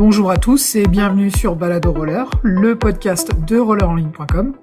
Bonjour à tous et bienvenue sur Balado Roller, le podcast de rollerenligne.com.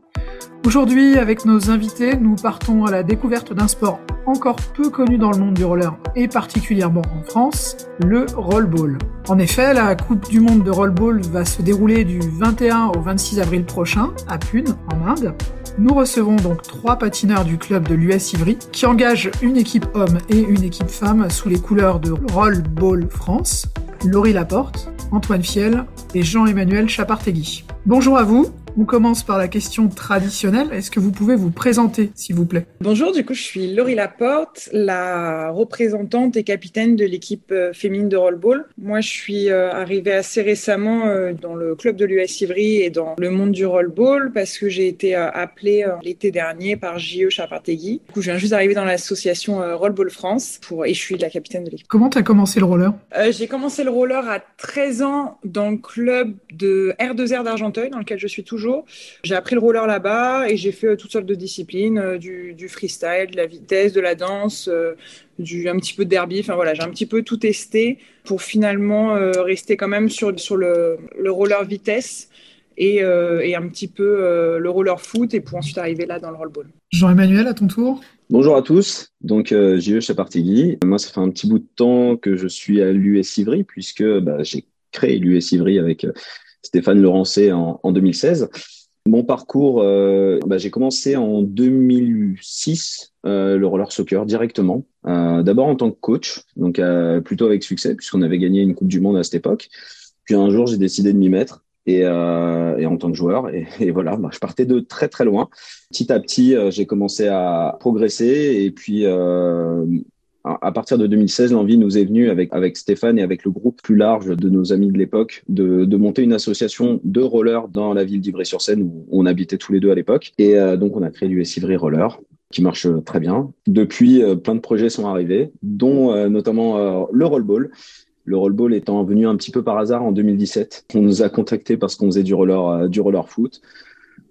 Aujourd'hui, avec nos invités, nous partons à la découverte d'un sport encore peu connu dans le monde du roller et particulièrement en France, le rollball. En effet, la Coupe du monde de rollball va se dérouler du 21 au 26 avril prochain à Pune, en Inde. Nous recevons donc trois patineurs du club de l'US Ivry qui engagent une équipe homme et une équipe femme sous les couleurs de Rollball France, Laurie Laporte, Antoine Fiel et Jean-Emmanuel Chapartegui. Bonjour à vous. On commence par la question traditionnelle. Est-ce que vous pouvez vous présenter, s'il vous plaît? Bonjour, du coup, je suis Laurie Laporte, la représentante et capitaine de l'équipe euh, féminine de rollball. Moi, je suis euh, arrivée assez récemment euh, dans le club de l'US Ivry et dans le monde du rollball parce que j'ai été appelée l'été dernier par J.E. Chapartegui. Du coup, je viens juste d'arriver dans l'association Rollball France pour, et je suis la capitaine de l'équipe. Comment tu as commencé le roller? J'ai commencé le roller à 13 ans dans le club de R2R d'Argenteuil, dans lequel je suis toujours j'ai appris le roller là-bas et j'ai fait euh, toutes sortes de disciplines, euh, du, freestyle, de la vitesse, de la danse, euh, du, un petit peu de derby. Enfin voilà, j'ai un petit peu tout testé pour finalement rester quand même sur, sur le, le roller vitesse et, et, un petit peu le roller foot et pour ensuite arriver là dans le rollball. Jean-Emmanuel, à ton tour. Bonjour à tous, donc euh, JE Chapartigui. Moi, ça fait un petit bout de temps que je suis à l'US Ivry puisque bah, j'ai créé l'US Ivry avec Stéphane Laurencet en, en 2016. Mon parcours, euh, bah, j'ai commencé en 2006 euh, le roller soccer directement. Euh, D'abord en tant que coach, donc plutôt avec succès puisqu'on avait gagné une Coupe du Monde à cette époque. Puis un jour, j'ai décidé de m'y mettre et, en tant que joueur. Et, voilà, bah, je partais de très très loin. Petit à petit, j'ai commencé à progresser et puis à partir de 2016, l'envie nous est venue avec, avec Stéphane et avec le groupe plus large de nos amis de l'époque de, de, monter une association de rollers dans la ville d'Ivry-sur-Seine où on habitait tous les deux à l'époque. Et euh, donc, on a créé l'US Ivry Roller qui marche très bien. Depuis, euh, plein de projets sont arrivés, dont euh, notamment le rollball. Le rollball étant venu un petit peu par hasard en 2017. On nous a contactés parce qu'on faisait du roller, du roller foot.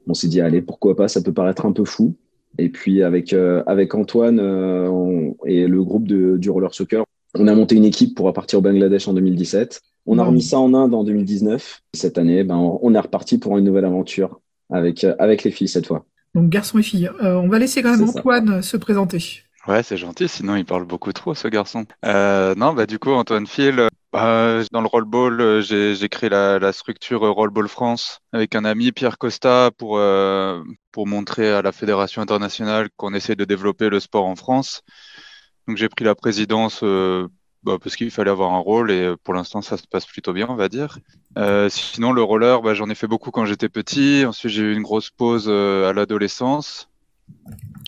On s'est dit, allez, pourquoi pas, ça peut paraître un peu fou. Et puis avec euh, avec Antoine euh, et le groupe de, du roller soccer, on a monté une équipe pour partir au Bangladesh en 2017. On a remis ça en Inde en 2019. Cette année, ben, on est reparti pour une nouvelle aventure avec, euh, avec les filles cette fois. Donc garçons et filles. on va laisser quand même Antoine se présenter. Ouais, c'est gentil, sinon il parle beaucoup trop, ce garçon. Euh, non, bah du coup, Antoine Phil, bah, dans le rollball, euh, j'ai créé la, la, structure Rollball France avec un ami, Pierre Costa, pour, euh, pour montrer à la Fédération internationale qu'on essaie de développer le sport en France. Donc j'ai pris la présidence euh, bah, parce qu'il fallait avoir un rôle et pour l'instant ça se passe plutôt bien, on va dire. Euh, sinon, le roller, bah, j'en ai fait beaucoup quand j'étais petit. Ensuite, j'ai eu une grosse pause à l'adolescence.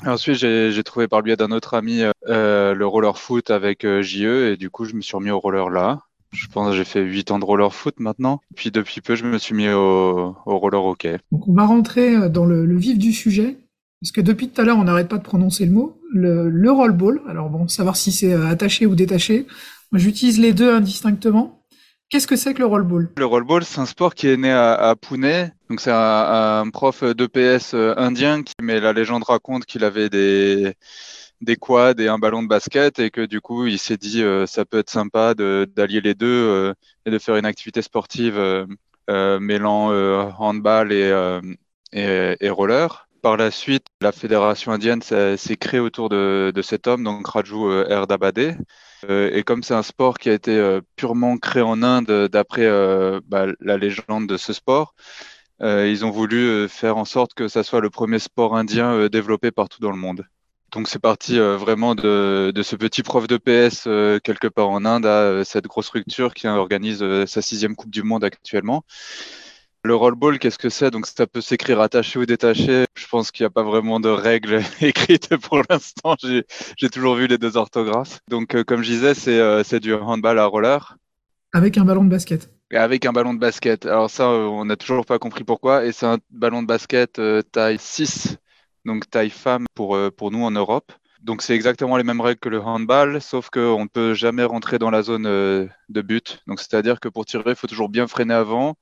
Ensuite, j'ai trouvé par le biais d'un autre ami euh, le roller foot avec euh, JE et du coup, je me suis remis au roller là. Je pense que j'ai fait 8 ans de roller foot maintenant. Puis depuis peu, je me suis mis au, au roller hockey. Donc on va rentrer euh, dans le, le, vif du sujet. Parce que depuis tout à l'heure, on n'arrête pas de prononcer le mot. Le, le rollball. Alors bon, savoir si c'est euh, attaché ou détaché. Moi, j'utilise les deux indistinctement. Qu'est-ce que c'est que le rollball? Le rollball, c'est un sport qui est né à, à Pune. Donc c'est un, un, prof d'EPS euh, indien qui, mais la légende raconte qu'il avait des des quads et un ballon de basket et que du coup il s'est dit euh, ça peut être sympa d'allier les deux euh, et de faire une activité sportive euh, mêlant handball et, roller. Par la suite, la fédération indienne s'est créée autour de, cet homme, donc Raju Erdabade, et comme c'est un sport qui a été purement créé en Inde d'après bah, la légende de ce sport, ils ont voulu faire en sorte que ça soit le premier sport indien développé partout dans le monde. Donc c'est parti vraiment de, de, ce petit prof de PS quelque part en Inde à cette grosse structure qui organise sa sixième Coupe du Monde actuellement. Le rollball, qu'est-ce que c'est? Donc ça peut s'écrire attaché ou détaché. Je pense qu'il n'y a pas vraiment de règles écrites pour l'instant. J'ai toujours vu les deux orthographes. Donc euh, comme je disais, c'est euh, du handball à roller. Avec un ballon de basket. Et avec un ballon de basket. Alors ça, euh, on n'a toujours pas compris pourquoi. Et c'est un ballon de basket euh, taille 6, donc taille femme pour, euh, pour nous en Europe. Donc c'est exactement les mêmes règles que le handball, sauf qu'on ne peut jamais rentrer dans la zone de but. Donc c'est-à-dire que pour tirer, il faut toujours bien freiner avant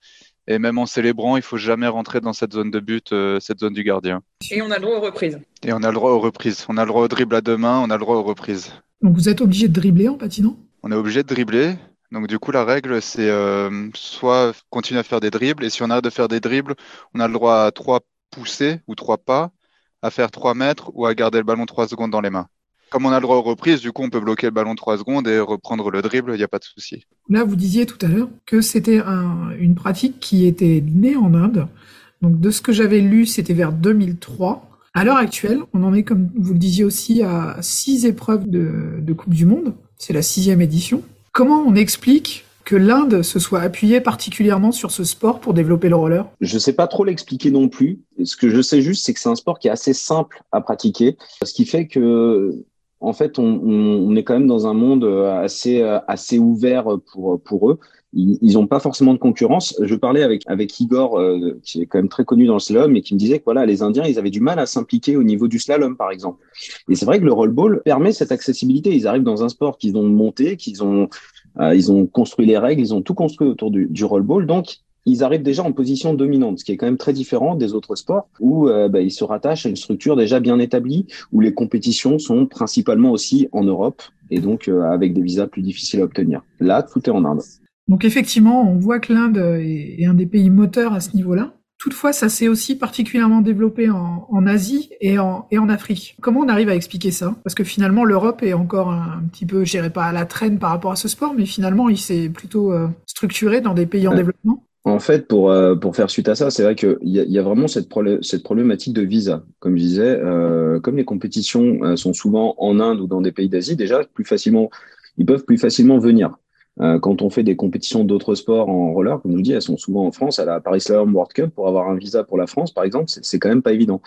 et même en célébrant, il faut jamais rentrer dans cette zone de but, euh, cette zone du gardien. Et on a le droit aux reprises. Et on a le droit aux reprises. On a le droit au dribble à deux mains, on a le droit aux reprises. Donc vous êtes obligé de dribbler en patinant? On est obligé de dribbler. Donc du coup, la règle, c'est euh, soit continuer à faire des dribbles, et si on arrête de faire des dribbles, on a le droit à trois poussées ou trois pas, à faire trois mètres ou à garder le ballon trois secondes dans les mains. Comme on a le droit aux reprises, du coup, on peut bloquer le ballon trois secondes et reprendre le dribble, il n'y a pas de souci. Là, vous disiez tout à l'heure que c'était une pratique qui était née en Inde. Donc de ce que j'avais lu, c'était vers 2003. À l'heure actuelle, on en est, comme vous le disiez aussi, à six épreuves de, de Coupe du Monde. C'est la sixième édition. Comment on explique que l'Inde se soit appuyée particulièrement sur ce sport pour développer le roller? Je ne sais pas trop l'expliquer non plus. Ce que je sais juste, c'est que c'est un sport qui est assez simple à pratiquer, ce qui fait que en fait, on, est quand même dans un monde assez, assez ouvert pour eux ils n'ont pas forcément de concurrence. Je parlais avec avec Igor, euh, qui est quand même très connu dans le slalom, et qui me disait que voilà, les Indiens, ils avaient du mal à s'impliquer au niveau du slalom, par exemple. Et c'est vrai que le rollball permet cette accessibilité. Ils arrivent dans un sport qu'ils ont monté, qu'ils ont euh, ils ont construit les règles, ils ont tout construit autour du, du rollball, donc ils arrivent déjà en position dominante, ce qui est quand même très différent des autres sports où euh, bah, ils se rattachent à une structure déjà bien établie, où les compétitions sont principalement aussi en Europe et donc avec des visas plus difficiles à obtenir. Là, tout est en Inde. Donc effectivement, on voit que l'Inde est, un des pays moteurs à ce niveau-là. Toutefois, ça s'est aussi particulièrement développé en, Asie et en, et en Afrique. Comment on arrive à expliquer ça? Parce que finalement, l'Europe est encore un, petit peu, je dirais pas à la traîne par rapport à ce sport, mais finalement, il s'est plutôt euh, structuré dans des pays en développement. En fait, pour, euh, pour faire suite à ça, c'est vrai qu'il y, y, a vraiment cette, cette problématique de visa. Comme je disais, euh, comme les compétitions sont souvent en Inde ou dans des pays d'Asie, déjà, plus facilement, ils peuvent plus facilement venir. Euh, quand on fait des compétitions d'autres sports en roller, comme je vous dis, elles sont souvent en France, à la Paris Slalom World Cup, pour avoir un visa pour la France, par exemple, c'est quand même pas évident.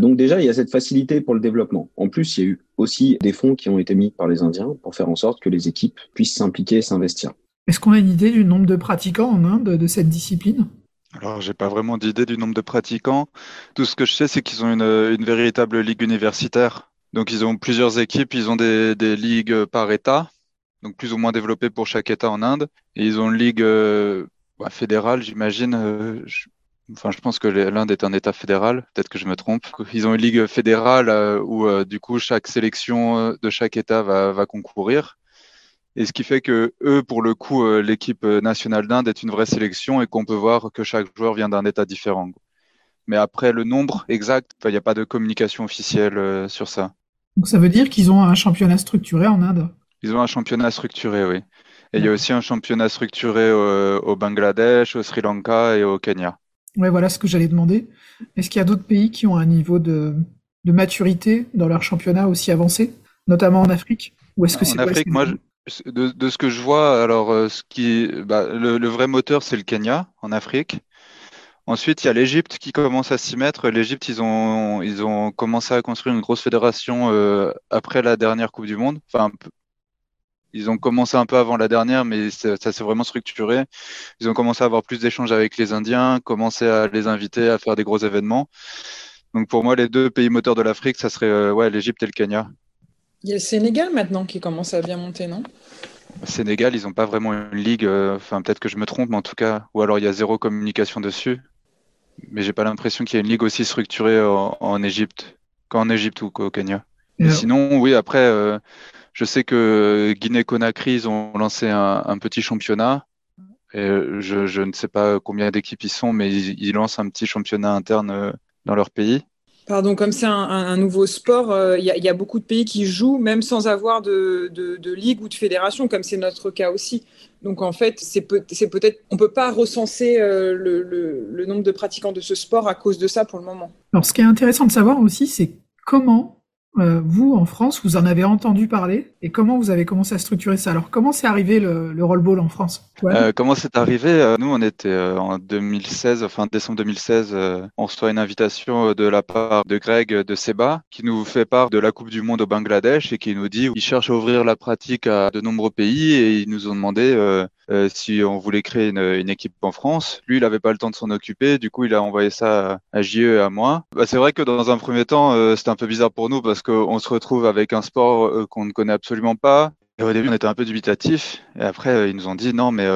Donc déjà, il y a cette facilité pour le développement. En plus, il y a eu aussi des fonds qui ont été mis par les Indiens pour faire en sorte que les équipes puissent s'impliquer et s'investir. Est-ce qu'on a une idée du nombre de pratiquants en Inde de cette discipline? Alors, j'ai pas vraiment d'idée du nombre de pratiquants. Tout ce que je sais, c'est qu'ils ont une, une, véritable ligue universitaire. Donc, ils ont plusieurs équipes, ils ont des, des ligues par État donc plus ou moins développé pour chaque État en Inde. Et ils ont une ligue euh, bah, fédérale, j'imagine. Euh, enfin, je pense que l'Inde est un État fédéral. Peut-être que je me trompe. Ils ont une ligue fédérale euh, où du coup chaque sélection de chaque État va, va, concourir. Et ce qui fait que eux, pour le coup, l'équipe nationale d'Inde est une vraie sélection et qu'on peut voir que chaque joueur vient d'un État différent. Mais après, le nombre exact, il n'y a pas de communication officielle sur ça. Donc ça veut dire qu'ils ont un championnat structuré en Inde? Ils ont un championnat structuré, oui. Et il y a aussi un championnat structuré au, Bangladesh, au Sri Lanka et au Kenya. Oui, voilà ce que j'allais demander. Est-ce qu'il y a d'autres pays qui ont un niveau de, maturité dans leur championnat aussi avancé, notamment en Afrique? Ou est-ce que c'est En Afrique, moi, de, ce que je vois, alors euh, ce qui, bah, le, vrai moteur, c'est le Kenya en Afrique. Ensuite, il y a l'Égypte qui commence à s'y mettre. L'Égypte, ils ont, ils ont commencé à construire une grosse fédération euh, après la dernière Coupe du Monde, enfin ils ont commencé un peu avant la dernière, mais ça, s'est vraiment structuré. Ils ont commencé à avoir plus d'échanges avec les Indiens, commencé à les inviter à faire des gros événements. Donc pour moi, les deux pays moteurs de l'Afrique, ça serait euh, ouais, l'Égypte et le Kenya. Il y a le Sénégal maintenant qui commence à bien monter, non? Sénégal, ils n'ont pas vraiment une ligue. Euh, enfin, peut-être que je me trompe, mais en tout cas, ou alors il y a zéro communication dessus. Mais j'ai pas l'impression qu'il y ait une ligue aussi structurée en, Égypte qu'en Égypte ou qu'au Kenya. sinon, oui, après, euh, je sais que Guinée-Conakry, ils ont lancé un, petit championnat. Et je, ne sais pas combien d'équipes ils sont, mais ils, lancent un petit championnat interne euh, dans leur pays. Pardon, comme c'est un, nouveau sport, euh, il y, a beaucoup de pays qui jouent même sans avoir de, ligue ou de fédération, comme c'est notre cas aussi. Donc en fait, c'est peut-être, on peut pas recenser euh, le, le nombre de pratiquants de ce sport à cause de ça pour le moment. Alors ce qui est intéressant de savoir aussi, c'est comment euh, vous, en France, vous en avez entendu parler et comment vous avez commencé à structurer ça? Alors, comment c'est arrivé le, le rollball en France? Euh, Comment c'est arrivé? Euh, Nous, on était en 2016, enfin décembre 2016, on reçoit une invitation de la part de Greg de Seba qui nous fait part de la Coupe du Monde au Bangladesh et qui nous dit qu'il cherche à ouvrir la pratique à de nombreux pays et ils nous ont demandé euh, si on voulait créer une, équipe en France. Lui, il n'avait pas le temps de s'en occuper, du coup, il a envoyé ça à JE et à moi. Bah, c'est vrai que dans un premier temps, euh, c'était un peu bizarre pour nous parce qu'on se retrouve avec un sport euh, qu'on ne connaît absolument pas. Au début, on était un peu dubitatif. Et après, ils nous ont dit non, mais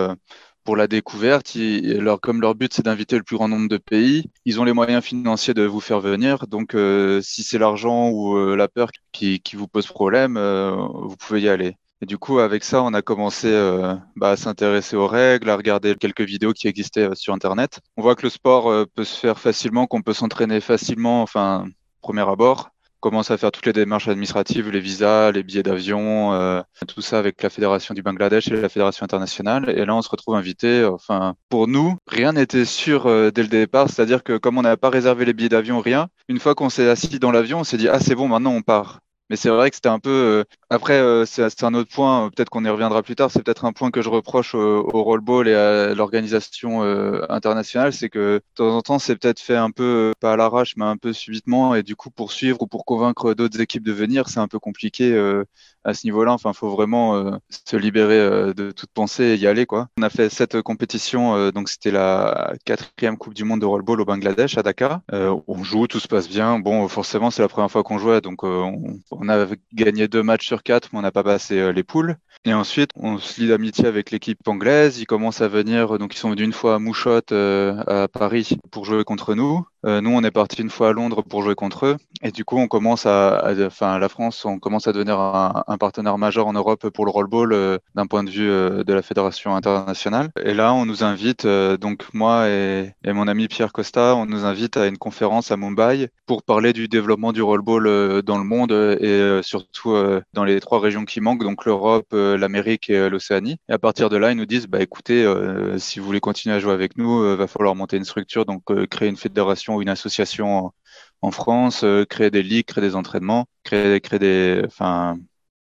pour la découverte, leur, comme leur but c'est d'inviter le plus grand nombre de pays, ils ont les moyens financiers de vous faire venir. Donc, si c'est l'argent ou la peur qui, vous pose problème, vous pouvez y aller. Et du coup, avec ça, on a commencé euh, bah, à s'intéresser aux règles, à regarder quelques vidéos qui existaient euh, sur Internet. On voit que le sport euh, peut se faire facilement, qu'on peut s'entraîner facilement, enfin, premier abord. On commence à faire toutes les démarches administratives, les visas, les billets d'avion, tout ça avec la Fédération du Bangladesh et la Fédération internationale. Et là, on se retrouve invité. Enfin, pour nous, rien n'était sûr dès le départ. C'est-à-dire que comme on n'avait pas réservé les billets d'avion, rien, une fois qu'on s'est assis dans l'avion, on s'est dit, ah, c'est bon, maintenant on part. Mais c'est vrai que c'était un peu. Euh, après, euh, c'est un autre point. Euh, peut-être qu'on y reviendra plus tard. C'est peut-être un point que je reproche au, au rollball et à l'organisation internationale, c'est que de temps en temps, c'est peut-être fait un peu pas à l'arrache, mais un peu subitement. Et du coup, pour suivre ou pour convaincre d'autres équipes de venir, c'est un peu compliqué à ce niveau-là. Enfin, faut vraiment se libérer de toute pensée et y aller, quoi. On a fait cette compétition. donc, c'était la quatrième Coupe du Monde de rollball au Bangladesh à Dakar. on joue, tout se passe bien. Bon, forcément, c'est la première fois qu'on jouait, donc on on a gagné deux matchs sur quatre, mais on n'a pas passé euh, les poules. Et ensuite, on se lie d'amitié avec l'équipe anglaise. Ils commencent à venir, donc ils sont venus une fois à Mouchotte, euh, à Paris, pour jouer contre nous. Euh, nous, on est parti une fois à Londres pour jouer contre eux. Et du coup, on commence à, enfin, la France, on commence à devenir un, partenaire majeur en Europe pour le rollball euh, d'un point de vue de la fédération internationale. Et là, on nous invite, donc moi et, et, mon ami Pierre Costa, on nous invite à une conférence à Mumbai pour parler du développement du rollball dans le monde et surtout dans les trois régions qui manquent, donc l'Europe, euh, l'Amérique et euh, l'Océanie. Et à partir de là, ils nous disent, bah écoutez, euh, si vous voulez continuer à jouer avec nous, va falloir monter une structure, donc créer une fédération ou une association en, France, créer des ligues, créer des entraînements, créer, créer des, enfin,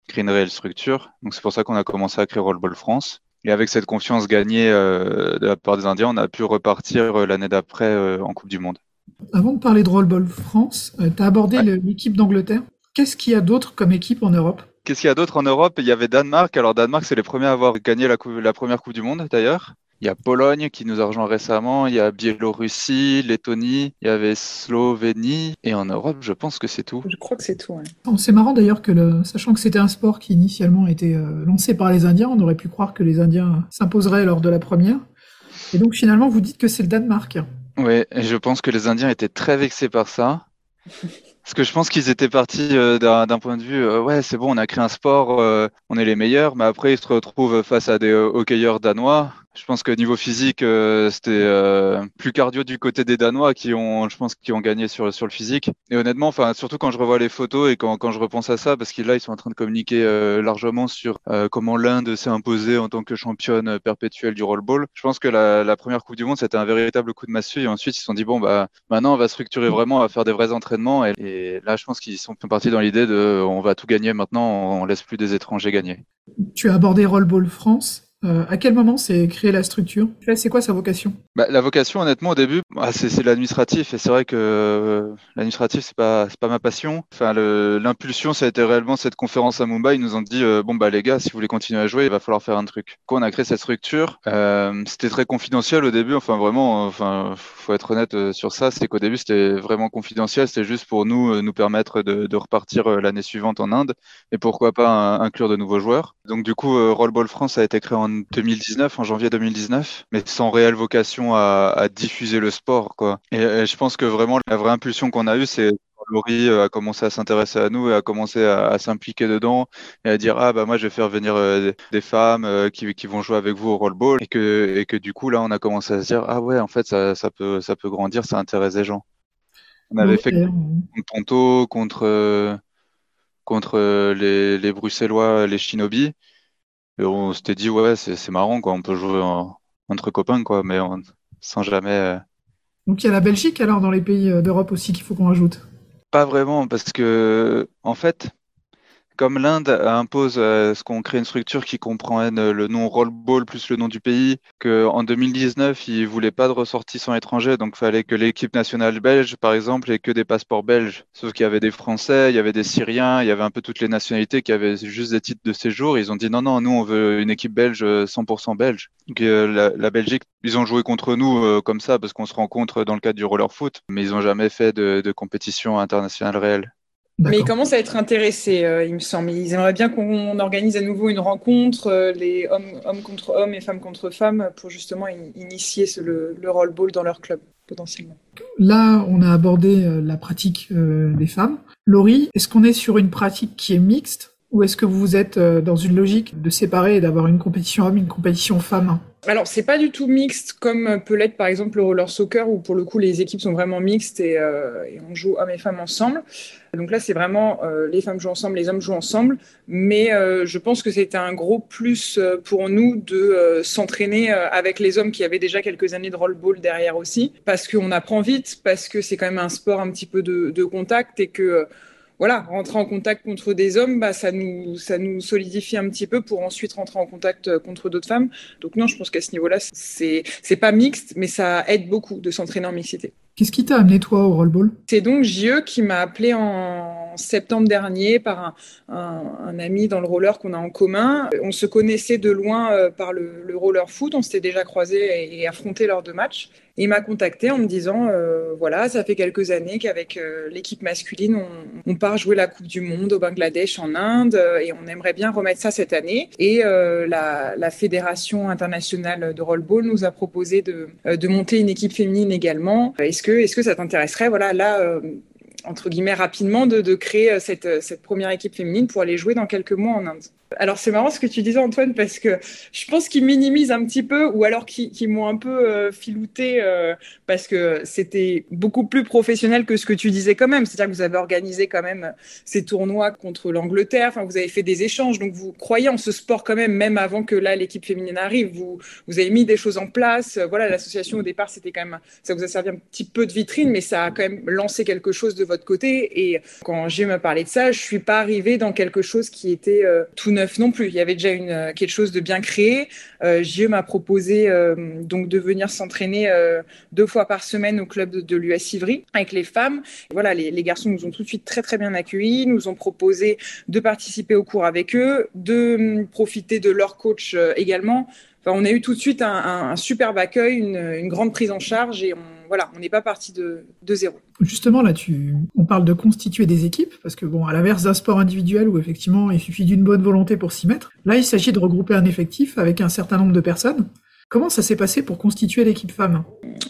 créer une réelle structure. Donc c'est pour ça qu'on a commencé à créer Rollball France. Et avec cette confiance gagnée de la part des Indiens, on a pu repartir l'année d'après en Coupe du Monde. Avant de parler de Rollball France, tu as abordé l'équipe d'Angleterre. Qu'est-ce qu'il y a d'autre comme équipe en Europe? Qu'est-ce qu'il y a d'autre en Europe? Il y avait Danemark. Alors Danemark, c'est les premiers à avoir gagné la, la première Coupe du Monde d'ailleurs. Il y a Pologne qui nous a rejoint récemment, il y a Biélorussie, Lettonie, il y avait Slovénie, et en Europe, je pense que c'est tout. Je crois que c'est tout. Ouais. C'est marrant d'ailleurs que, le... sachant que c'était un sport qui initialement était euh, lancé par les Indiens, on aurait pu croire que les Indiens s'imposeraient lors de la première. Et donc finalement, vous dites que c'est le Danemark. Oui, et je pense que les Indiens étaient très vexés par ça. Parce que je pense qu'ils étaient partis euh, d'un point de vue, euh, ouais, c'est bon, on a créé un sport, euh, on est les meilleurs, mais après ils se retrouvent face à des hockeyeurs danois je pense que niveau physique, euh, c'était euh, plus cardio du côté des Danois qui ont, je pense, qui ont gagné sur sur le physique. Et honnêtement, enfin, surtout quand je revois les photos et quand, quand je repense à ça, parce qu'ils là, ils sont en train de communiquer euh, largement sur comment l'Inde s'est imposée en tant que championne perpétuelle du rollball. Je pense que la, la première Coupe du Monde, c'était un véritable coup de massue. Et ensuite, ils se sont dit bon, bah, maintenant, on va structurer vraiment, à faire des vrais entraînements. Et, et là, je pense qu'ils sont partis dans l'idée de, on va tout gagner maintenant, on laisse plus des étrangers gagner. Tu as abordé Rollball France. Euh, à quel moment s'est créée la structure? C'est quoi sa vocation? Bah, La vocation, honnêtement, au début, bah, c'est l'administratif. Et c'est vrai que euh, l'administratif, c'est pas, pas ma passion. Enfin, l'impulsion, ça a été réellement cette conférence à Mumbai. Ils nous ont dit euh, bon, bah, les gars, si vous voulez continuer à jouer, il va falloir faire un truc. Quand on a créé cette structure, c'était très confidentiel au début. Enfin, vraiment, enfin, faut être honnête sur ça. C'est qu'au début, c'était vraiment confidentiel. C'était juste pour nous, nous permettre de, de repartir l'année suivante en Inde. Et pourquoi pas inclure de nouveaux joueurs. Donc, du coup, Rollball France a été créé en 2019, en janvier 2019, mais sans réelle vocation à, diffuser le sport, quoi. Et, je pense que vraiment la vraie impulsion qu'on a eue, c'est Laurie euh, a commencé à s'intéresser à nous et a commencé à, s'impliquer dedans et à dire ah bah moi je vais faire venir euh, des femmes euh, qui, qui, vont jouer avec vous au rollball et que et que du coup là on a commencé à se dire ah ouais en fait ça, ça peut ça peut grandir ça intéresse les gens. On avait fait contre Ponto contre contre les, les bruxellois les shinobi on s'était dit, ouais, c'est marrant, quoi. On peut jouer entre copains, quoi, mais sans jamais. Euh, Donc il y a la Belgique alors dans les pays euh, d'Europe aussi qu'il faut qu'on rajoute? Pas vraiment, parce que en fait, comme l'Inde impose euh, ce qu'on crée une structure qui comprend le nom rollball plus le nom du pays, qu'en 2019, ils voulaient pas de ressortissants étrangers, donc fallait que l'équipe nationale belge, par exemple, ait que des passeports belges. Sauf qu'il y avait des Français, il y avait des Syriens, il y avait un peu toutes les nationalités qui avaient juste des titres de séjour. Ils ont dit non, non, nous, on veut une équipe belge 100% belge. Donc, euh, la, Belgique, ils ont joué contre nous euh, comme ça parce qu'on se rencontre dans le cadre du roller foot, mais ils n'ont jamais fait de compétition internationale réelle. Mais ils commencent à être intéressés, euh, il me semble. Ils aimeraient bien qu'on organise à nouveau une rencontre, euh, les hommes, hommes, contre hommes et femmes contre femmes, pour justement initier le, le roll-ball dans leur club, potentiellement. Là, on a abordé euh, la pratique des femmes. Laurie, est-ce qu'on est sur une pratique qui est mixte? Ou est-ce que vous êtes dans une logique de séparer et d'avoir une compétition homme, une compétition femme alors, c'est pas du tout mixte comme peut l'être par exemple le roller soccer où pour le coup les équipes sont vraiment mixtes et, euh, on joue hommes et femmes ensemble. Donc là, c'est vraiment euh, les femmes jouent ensemble, les hommes jouent ensemble. Mais euh, je pense que c'était un gros plus euh, pour nous de euh, s'entraîner euh, avec les hommes qui avaient déjà quelques années de roll-ball derrière aussi, parce qu'on apprend vite, parce que c'est quand même un sport un petit peu de, de contact et que voilà, rentrer en contact contre des hommes, bah, ça, nous, ça nous solidifie un petit peu pour ensuite rentrer en contact euh, contre d'autres femmes. Donc non, je pense qu'à ce niveau-là, c'est, c'est pas mixte, mais ça aide beaucoup de s'entraîner en mixité. Qu'est-ce qui t'a amené toi au rollball? C'est donc JE qui m'a appelé en septembre dernier par un, ami dans le roller qu'on a en commun. On se connaissait de loin euh, par le, le roller foot, on s'était déjà croisés et, et affrontés lors de matchs. Il m'a contacté en me disant euh, voilà, ça fait quelques années qu'avec euh, l'équipe masculine, on, part jouer la Coupe du Monde au Bangladesh, en Inde, et on aimerait bien remettre ça cette année. Et la, Fédération internationale de rollball nous a proposé de, de monter une équipe féminine également. Est-ce que, est-ce que ça t'intéresserait? Voilà, là entre guillemets rapidement de, créer cette, cette, première équipe féminine pour aller jouer dans quelques mois en Inde. Alors c'est marrant ce que tu disais Antoine parce que je pense qu'ils minimisent un petit peu ou alors qu'ils qu m'ont un peu euh, filouté euh, parce que c'était beaucoup plus professionnel que ce que tu disais quand même. C'est-à-dire que vous avez organisé quand même ces tournois contre l'Angleterre, enfin vous avez fait des échanges, donc vous croyez en ce sport quand même, même avant que là l'équipe féminine arrive. Vous, vous avez mis des choses en place. Voilà, l'association au départ c'était quand même, ça vous a servi un petit peu de vitrine, mais ça a quand même lancé quelque chose de votre côté. Et quand j'ai me parlé de ça, je suis pas arrivée dans quelque chose qui était euh, tout neuf non plus. Il y avait déjà une, euh, quelque chose de bien créé. Euh, JE m'a proposé euh, donc de venir s'entraîner euh, deux fois par semaine au club de, l'US Ivry avec les femmes. Voilà, les, garçons nous ont tout de suite très très bien accueillis, nous ont proposé de participer au cours avec eux, de hum, profiter de leur coach également. Enfin, on a eu tout de suite un superbe accueil, une, une, grande prise en charge et on, voilà, on n'est pas parti de, zéro. Justement, là, tu, on parle de constituer des équipes parce que bon, à l'inverse d'un sport individuel où effectivement il suffit d'une bonne volonté pour s'y mettre, là, il s'agit de regrouper un effectif avec un certain nombre de personnes. Comment ça s'est passé pour constituer l'équipe femme?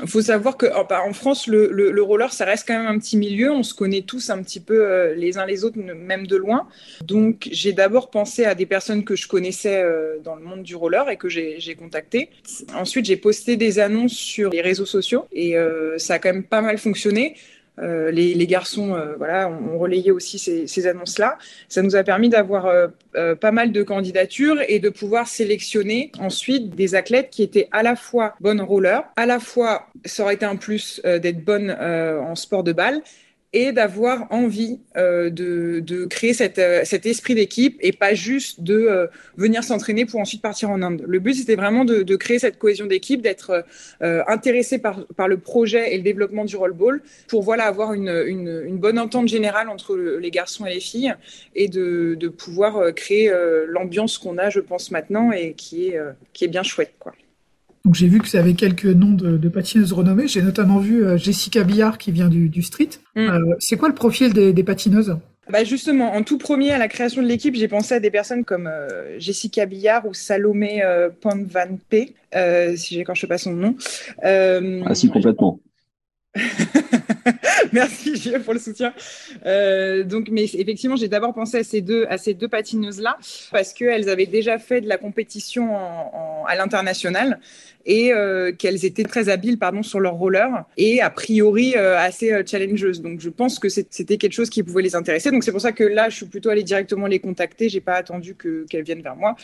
Il faut savoir que en France, le, le, le, roller, ça reste quand même un petit milieu. On se connaît tous un petit peu euh, les uns les autres, même de loin. Donc, j'ai d'abord pensé à des personnes que je connaissais euh, dans le monde du roller et que j'ai contactées. Ensuite, j'ai posté des annonces sur les réseaux sociaux et euh, ça a quand même pas mal fonctionné. Euh, les, garçons euh, voilà, ont, relayé aussi ces, ces annonces-là. Ça nous a permis d'avoir euh, pas mal de candidatures et de pouvoir sélectionner ensuite des athlètes qui étaient à la fois bonnes rollers, à la fois, ça aurait été un plus d'être bonnes en sport de balle, et d'avoir envie euh, de, de, créer cette, euh, cet esprit d'équipe et pas juste de euh, venir s'entraîner pour ensuite partir en Inde. Le but, c'était vraiment de, de, créer cette cohésion d'équipe, d'être euh, intéressé par, par le projet et le développement du rollball pour voilà, avoir une, une, une bonne entente générale entre les garçons et les filles et de, de pouvoir créer l'ambiance qu'on a, je pense, maintenant et qui est, qui est bien chouette. Quoi. Donc j'ai vu que vous avez quelques noms de, de patineuses renommées. J'ai notamment vu euh, Jessica Billard qui vient du, du street. Mm. Euh, c'est quoi le profil des, des patineuses? Bah justement, en tout premier, à la création de l'équipe, j'ai pensé à des personnes comme euh, Jessica Billard ou Salomé euh, Panvanpe, euh, si j'écorche pas son nom. Euh, ah si, complètement. Merci Gilles pour le soutien. Euh, donc, mais effectivement, j'ai d'abord pensé à ces deux, à ces deux patineuses là parce qu'elles avaient déjà fait de la compétition à l'international et euh, qu'elles étaient très habiles pardon sur leur roller et a priori euh, assez euh, challengeuses. Donc, je pense que c'était quelque chose qui pouvait les intéresser. Donc, c'est pour ça que là, je suis plutôt allée directement les contacter. J'ai pas attendu que qu'elles viennent vers moi.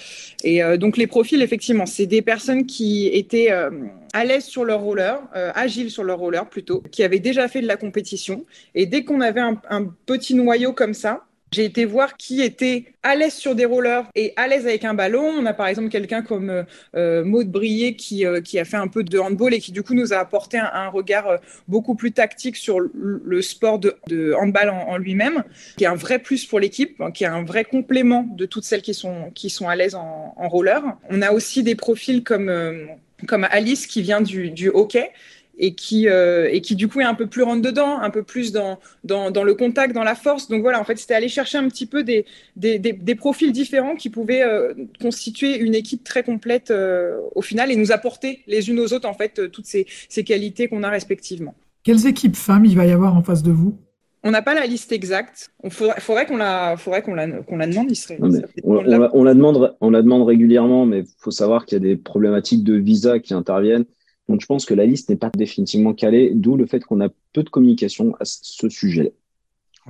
Et euh, donc, les profils, effectivement, c'est des personnes qui étaient euh, à l'aise sur leur roller, agiles sur leur roller plutôt, qui avaient déjà fait de la compétition. Et dès qu'on avait un petit noyau comme ça, j'ai été voir qui était à l'aise sur des rollers et à l'aise avec un ballon. On a par exemple quelqu'un comme euh, Maud Brier qui, euh, qui a fait un peu de handball et qui du coup nous a apporté un, regard euh, beaucoup plus tactique sur le sport de, de handball en, lui-même, qui est un vrai plus pour l'équipe, qui est un vrai complément de toutes celles qui sont, qui sont à l'aise en, en roller. On a aussi des profils comme, euh, comme Alice qui vient du hockey et qui euh, et qui du coup est un peu plus rentre dedans, un peu plus dans dans, dans le contact, dans la force. Donc voilà, en fait, c'était aller chercher un petit peu des des, des, des profils différents qui pouvaient euh, constituer une équipe très complète euh, au final et nous apporter les unes aux autres en fait toutes ces ces qualités qu'on a respectivement. Quelles équipes femmes il va y avoir en face de vous? On n'a pas la liste exacte. Il faudrait, faudrait qu'on la, faudrait qu'on la, qu'on la demande. Il serait, Non, on, on la, on la demande, on la demande régulièrement, mais il faut savoir qu'il y a des problématiques de visa qui interviennent. Donc, je pense que la liste n'est pas définitivement calée, d'où le fait qu'on a peu de communication à ce sujet.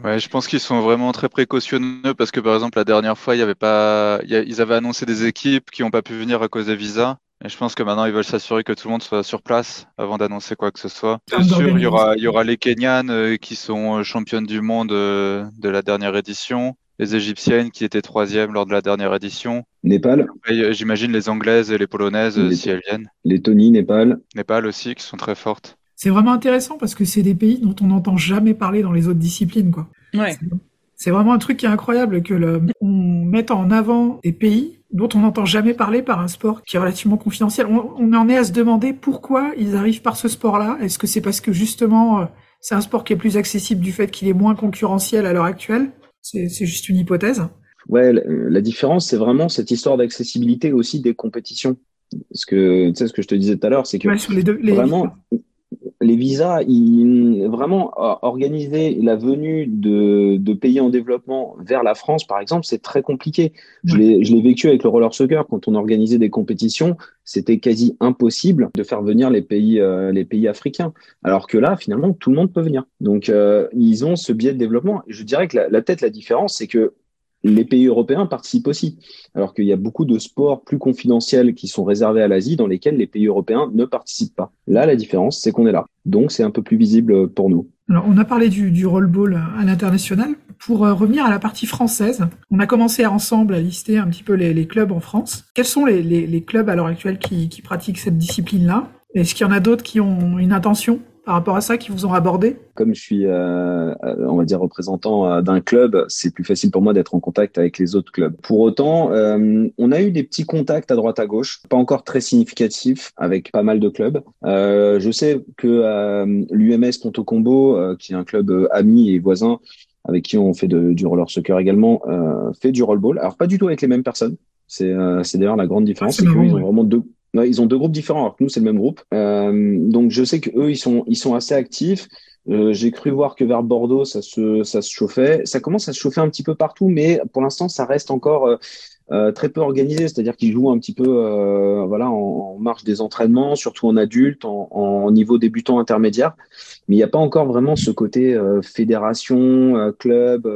Ouais, je pense qu'ils sont vraiment très précautionneux parce que par exemple la dernière fois, il y avait pas, il y a- ils avaient annoncé des équipes qui n'ont pas pu venir à cause des visas. Et je pense que maintenant ils veulent s'assurer que tout le monde soit sur place avant d'annoncer quoi que ce soit. C'est sûr, il y aura, il y aura les Kenyanes euh, qui sont euh, championnes du monde euh, de la dernière édition, les Égyptiennes qui étaient troisièmes lors de la dernière édition. Népal, euh, j'imagine les Anglaises et les Polonaises euh, Les- si elles viennent. Lettonie, Népal. Népal aussi qui sont très fortes. C'est vraiment intéressant parce que c'est des pays dont on n'entend jamais parler dans les autres disciplines, quoi. Ouais. C'est vraiment un truc qui est incroyable que le, on mette en avant des pays dont on n'entend jamais parler par un sport qui est relativement confidentiel. On, on en est à se demander pourquoi ils arrivent par ce sport-là. Est-ce que c'est parce que justement euh, c'est un sport qui est plus accessible du fait qu'il est moins concurrentiel à l'heure actuelle? C'est juste une hypothèse. Ouais, la, la différence, c'est vraiment cette histoire d'accessibilité aussi des compétitions. Parce que, tu sais, ce que je te disais tout à l'heure, c'est que Ouais, sur les deux, les- vraiment, les visas, ils, vraiment, or- organiser la venue de, de pays en développement vers la France, par exemple, c'est très compliqué. Je Ouais. l'ai, je l'ai vécu avec le roller soccer quand on organisait des compétitions, c'était quasi impossible de faire venir les pays, euh, les pays africains. Alors que là, finalement, tout le monde peut venir. Donc, euh, ils ont ce biais de développement. Je dirais que la, la tête, la différence, c'est que les pays européens participent aussi. Alors qu'il y a beaucoup de sports plus confidentiels qui sont réservés à l'Asie dans lesquels les pays européens ne participent pas. Là, la différence, c'est qu'on est là. Donc, c'est un peu plus visible pour nous. Alors, on a parlé du, du rollball à l'international. Pour euh, revenir à la partie française, on a commencé ensemble à lister un petit peu les, clubs en France. Quels sont les clubs à l'heure actuelle qui, qui pratiquent cette discipline-là? Est-ce qu'il y en a d'autres qui ont une intention par rapport à ça, qui vous ont abordé? Comme je suis, euh, on va dire, représentant euh, d'un club, c'est plus facile pour moi d'être en contact avec les autres clubs. Pour autant, euh, on a eu des petits contacts à droite à gauche, pas encore très significatifs, avec pas mal de clubs. Euh, je sais que l'UMS Ponto Combo, qui est un club ami et voisin, avec qui on fait de- du roller soccer également, fait du rollball. Alors pas du tout avec les mêmes personnes. C'est d'ailleurs la grande différence, Ah, c'est qu'ils ont vraiment deux, ils ont deux groupes différents, alors que nous c'est le même groupe. Euh, donc je sais que eux ils sont ils sont assez actifs. Euh, J'ai cru voir que vers Bordeaux ça se ça se chauffait. Ça commence à se chauffer un petit peu partout, mais pour l'instant ça reste encore euh, très peu organisé. C'est-à-dire qu'ils jouent un petit peu voilà en, en marge des entraînements, surtout en adulte, en, niveau débutant intermédiaire. Mais il n'y a pas encore vraiment ce côté fédération, club,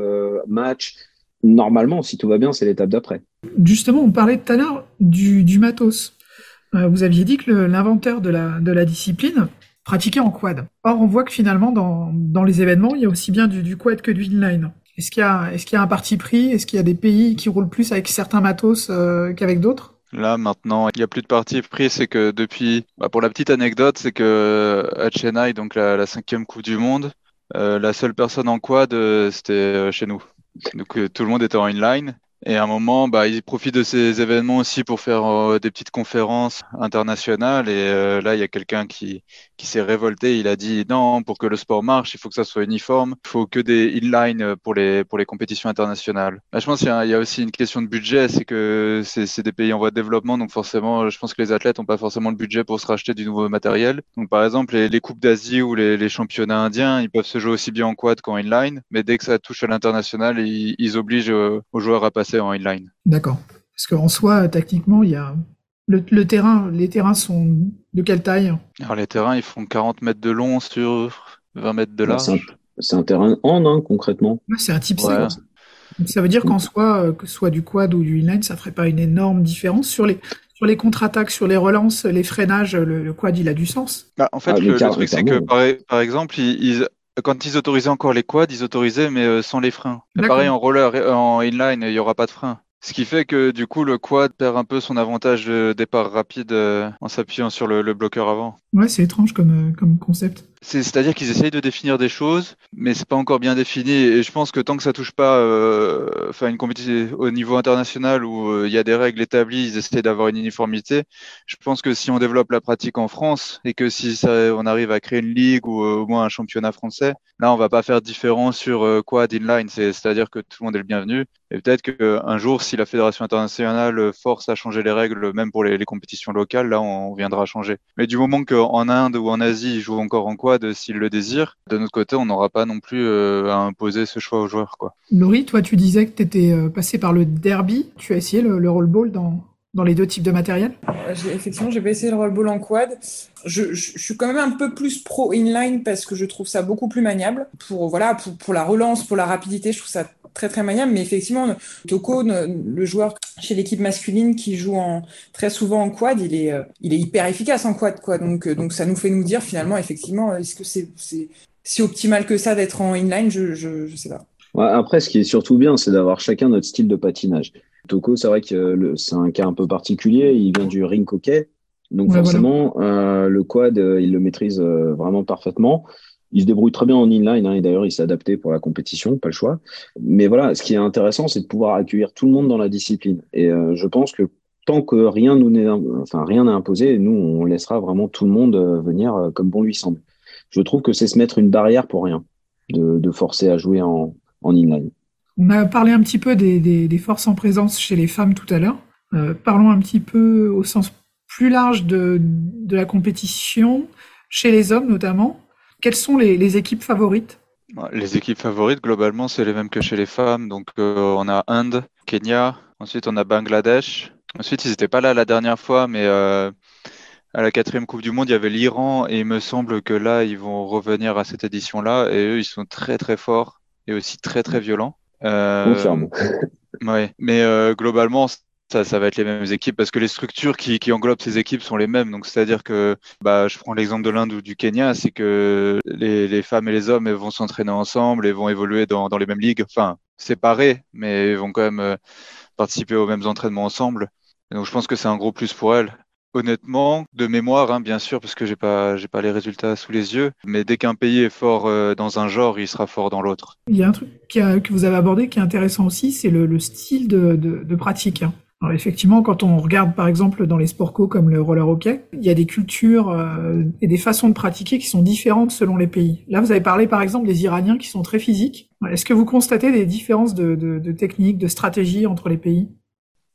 match. Normalement, si tout va bien, c'est l'étape d'après. Justement, on parlait tout à l'heure du matos. Euh, vous aviez dit que l'inventeur de la, discipline pratiquait en quad. Or, on voit que finalement, dans, les événements, il y a aussi bien du, quad que du inline. Est-ce qu'il y, a- un parti pris? Est-ce qu'il y a des pays qui roulent plus avec certains matos euh, qu'avec d'autres? Là, maintenant, il n'y a plus de parti pris. C'est que depuis, bah, pour la petite anecdote, c'est que à Chennai, donc la, cinquième Coupe du Monde, euh, la seule personne en quad, euh, c'était euh, chez nous. Donc euh, tout le monde était en inline. Et à un moment, bah, ils profitent de ces événements aussi pour faire euh, des petites conférences internationales. Et euh, là, il y a quelqu'un qui, qui s'est révolté. Il a dit non, pour que le sport marche, il faut que ça soit uniforme. Il faut que des inline pour les, pour les compétitions internationales. Je pense qu'il y, a- aussi une question de budget. C'est que c'est des pays en voie de développement. Donc forcément, je pense que les athlètes n'ont pas forcément le budget pour se racheter du nouveau matériel. Donc par exemple, les, les Coupes d'Asie ou les, les championnats indiens, ils peuvent se jouer aussi bien en quad qu'en inline. Mais dès que ça touche à l'international, ils, ils obligent euh, aux joueurs à passer en inline. D'accord. Parce qu'en soi, techniquement, il y a le, le terrain. Les terrains sont de quelle taille? Alors les terrains, ils font 40 mètres de long sur 20 mètres de Ouais, c'est un- large. C'est un terrain en hein, concrètement. Ouais, C'est un type C. Ouais. Donc, ça veut dire qu'en soi, euh, que ce soit du quad ou du inline, ça ferait pas une énorme différence sur les sur les contre-attaques, sur les relances, les freinages. Le, le quad, il a du sens? Bah, en fait, Ah, le, truc, c'est que carrément. par, par exemple, ils, ils- quand ils autorisaient encore les quads, ils autorisaient, mais euh, sans les freins. Pareil, en roller, en inline, il n'y aura pas de frein. Ce qui fait que du coup, le quad perd un peu son avantage de départ rapide euh, en s'appuyant sur le, le bloqueur avant. Ouais, c'est étrange comme, euh, comme concept. C'est- C'est-à-dire qu'ils essayent de définir des choses, mais c'est pas encore bien défini. Et je pense que tant que ça touche pas, euh, enfin une compétition au niveau international où euh, il y a des règles établies, ils essaient d'avoir une uniformité. Je pense que si on développe la pratique en France et que si ça, on arrive à créer une ligue ou euh, au moins un championnat français, là on va pas faire de différence sur euh, quad inline. C'est- C'est-à-dire que tout le monde est le bienvenu. Et peut-être qu'un jour, si la fédération internationale force à changer les règles, même pour les, les compétitions locales, là on viendra changer. Mais du moment qu'en Inde ou en Asie ils jouent encore en quad quad s'ils le désirent. De notre côté, on n'aura pas non plus à imposer ce choix aux joueurs. Quoi. Laurie, toi, tu disais que tu étais passé par le derby. Tu as essayé le, le rollball dans, dans les deux types de matériel? Effectivement, j'ai pas essayé le rollball en quad. Je, je, suis quand même un peu plus pro inline parce que je trouve ça beaucoup plus maniable. Pour, voilà, pour, pour la relance, pour la rapidité, je trouve ça très très maniable. Mais effectivement, Toko, le joueur chez l'équipe masculine qui joue en, très souvent en quad, il est, euh, il est hyper efficace en quad. Quoi. Donc, euh, donc ça nous fait nous dire finalement, effectivement, est-ce que c'est si optimal que ça d'être en inline? Je je, je sais pas. Ouais, après, ce qui est surtout bien, c'est d'avoir chacun notre style de patinage. Toko, c'est vrai que c'est un cas un peu particulier. Il vient du ring hockey. Donc forcément, euh, le quad, euh, il le maîtrise euh, vraiment parfaitement. Il se débrouille très bien en inline hein, et d'ailleurs il s'est adapté pour la compétition, pas le choix. Mais voilà, ce qui est intéressant, c'est de pouvoir accueillir tout le monde dans la discipline. Et je pense que tant que rien nous n'est, enfin rien n'est imposé, nous on laissera vraiment tout le monde venir comme bon lui semble. Je trouve que c'est se mettre une barrière pour rien, de, forcer à jouer en, inline. On a parlé un petit peu des, forces en présence chez les femmes tout à l'heure. Euh, parlons un petit peu au sens plus large de, la compétition, chez les hommes notamment. Quelles sont les, équipes favorites? Les équipes favorites, globalement, c'est les mêmes que chez les femmes. Donc, euh, on a Inde, Kenya, ensuite on a Bangladesh. Ensuite, ils n'étaient pas là la dernière fois, mais euh, à la quatrième Coupe du Monde, il y avait l'Iran, et il me semble que là, ils vont revenir à cette édition-là, et eux, ils sont très très forts et aussi très très violents. Euh, ouais, mais euh, globalement, ça, ça va être les mêmes équipes parce que les structures qui, englobent ces équipes sont les mêmes. Donc, c'est-à-dire que, bah, je prends l'exemple de l'Inde ou du Kenya, c'est que les, femmes et les hommes vont s'entraîner ensemble et vont évoluer dans, les mêmes ligues, enfin, séparés, mais vont quand même euh, participer aux mêmes entraînements ensemble. donc, je pense que c'est un gros plus pour elles. Honnêtement, de mémoire, hein, bien sûr, parce que j'ai pas, j'ai pas les résultats sous les yeux, mais dès qu'un pays est fort euh, dans un genre, il sera fort dans l'autre. Il y a un truc que vous avez abordé qui est intéressant aussi, c'est le, style de, de, pratique. Hein. Alors effectivement, quand on regarde par exemple dans les sports co comme le roller hockey, il y a des cultures euh, et des façons de pratiquer qui sont différentes selon les pays. Là, vous avez parlé par exemple des Iraniens qui sont très physiques. Est-ce que vous constatez des différences de, techniques, de stratégie entre les pays?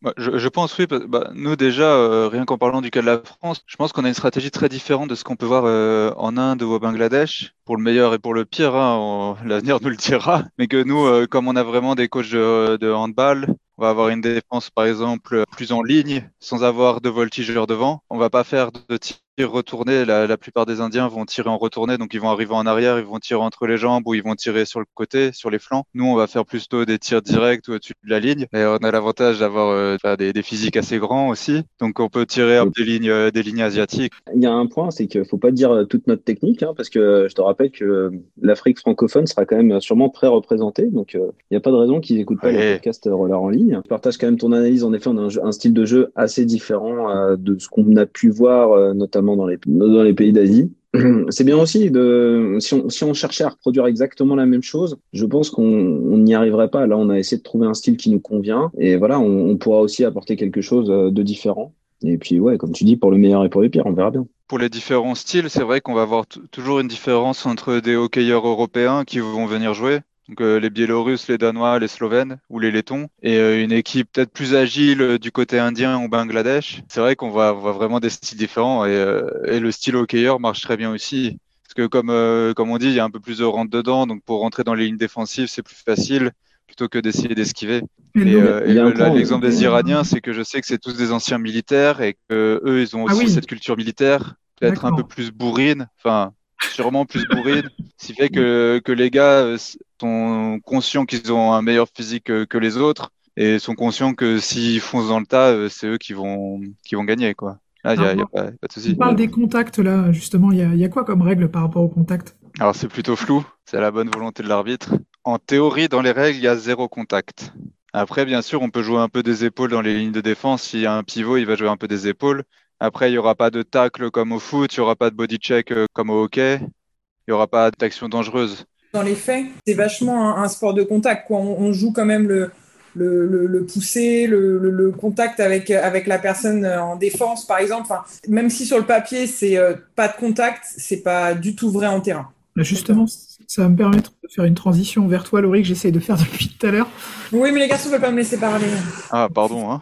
Bah, je, pense oui. Bah, nous déjà, euh, rien qu'en parlant du cas de la France, je pense qu'on a une stratégie très différente de ce qu'on peut voir euh, en Inde ou au Bangladesh, pour le meilleur et pour le pire. Hein, L'avenir nous le dira. Mais que nous, comme on a vraiment des coachs de handball, on va avoir une défense, par exemple, plus en ligne, sans avoir de voltigeurs devant. On va pas faire de tir retourné. La, la, plupart des Indiens vont tirer en retourné, donc ils vont arriver en arrière, ils vont tirer entre les jambes ou ils vont tirer sur le côté, sur les flancs. Nous, on va faire plutôt des tirs directs au-dessus de la ligne. Et on a l'avantage d'avoir euh, des, des, physiques assez grands aussi, donc on peut tirer des lignes, euh, des lignes asiatiques. Il y a un point, c'est qu'il faut pas dire euh, toute notre technique, hein, parce que je te rappelle que l'Afrique francophone sera quand même sûrement très représentée, donc il n'y a pas de raison qu'ils écoutent pas le podcast Roller en ligne. Je partage quand même ton analyse. En effet, on a un, un style de jeu assez différent de ce qu'on a pu voir, notamment dans les, dans les pays d'Asie. C'est bien aussi de si on, si on, cherchait à reproduire exactement la même chose, je pense qu'on n'y arriverait pas. Là, on a essayé de trouver un style qui nous convient et voilà, on, on pourra aussi apporter quelque chose euh, de différent. Et puis ouais, comme tu dis, pour le meilleur et pour le pire, on verra bien. Pour les différents styles, c'est vrai qu'on va avoir toujours une différence entre des hockeyeurs européens qui vont venir jouer donc euh, les Biélorusses, les Danois, les Slovènes ou les Lettons, et euh, une équipe peut-être plus agile euh, du côté indien ou Bangladesh. C'est vrai qu'on voit, voit, vraiment des styles différents et, et, le style hockeyeur marche très bien aussi. Parce que comme, comme on dit, il y a un peu plus de rentre dedans, donc pour rentrer dans les lignes défensives, c'est plus facile plutôt que d'essayer d'esquiver. Et, l'exemple des Iraniens, c'est que je sais que c'est tous des anciens militaires et que eux, ils ont ah aussi cette culture militaire, peut-être un peu plus bourrine. Enfin, sûrement plus bourrine, ce qui fait que, que les gars euh, sont conscients qu'ils ont un meilleur physique que, les autres et sont conscients que s'ils foncent dans le tas, euh, c'est eux qui vont, qui vont gagner. Quoi. Là, il n'y a, y a, pas, de souci. On parle des contacts, là, justement. Il y, y a, quoi comme règle par rapport aux contacts? Alors, c'est plutôt flou. C'est la bonne volonté de l'arbitre. En théorie, dans les règles, il y a zéro contact. Après, bien sûr, on peut jouer un peu des épaules dans les lignes de défense. S'il y a un pivot, il va jouer un peu des épaules. Après, il n'y aura pas de tacle comme au foot, il n'y aura pas de body check euh, comme au hockey, il n'y aura pas d'action dangereuse. Dans les faits, c'est vachement un, sport de contact. Quoi. On, joue quand même le, le, le, pousser, le, contact avec, avec la personne en défense, par exemple. Enfin, même si sur le papier, c'est euh, pas de contact, c'est pas du tout vrai en terrain. Justement, ça va me permettre de faire une transition vers toi, Laurie, que j'essaye de faire depuis tout à l'heure. Oui, mais les garçons ne veulent pas me laisser parler. Ah, pardon. Hein.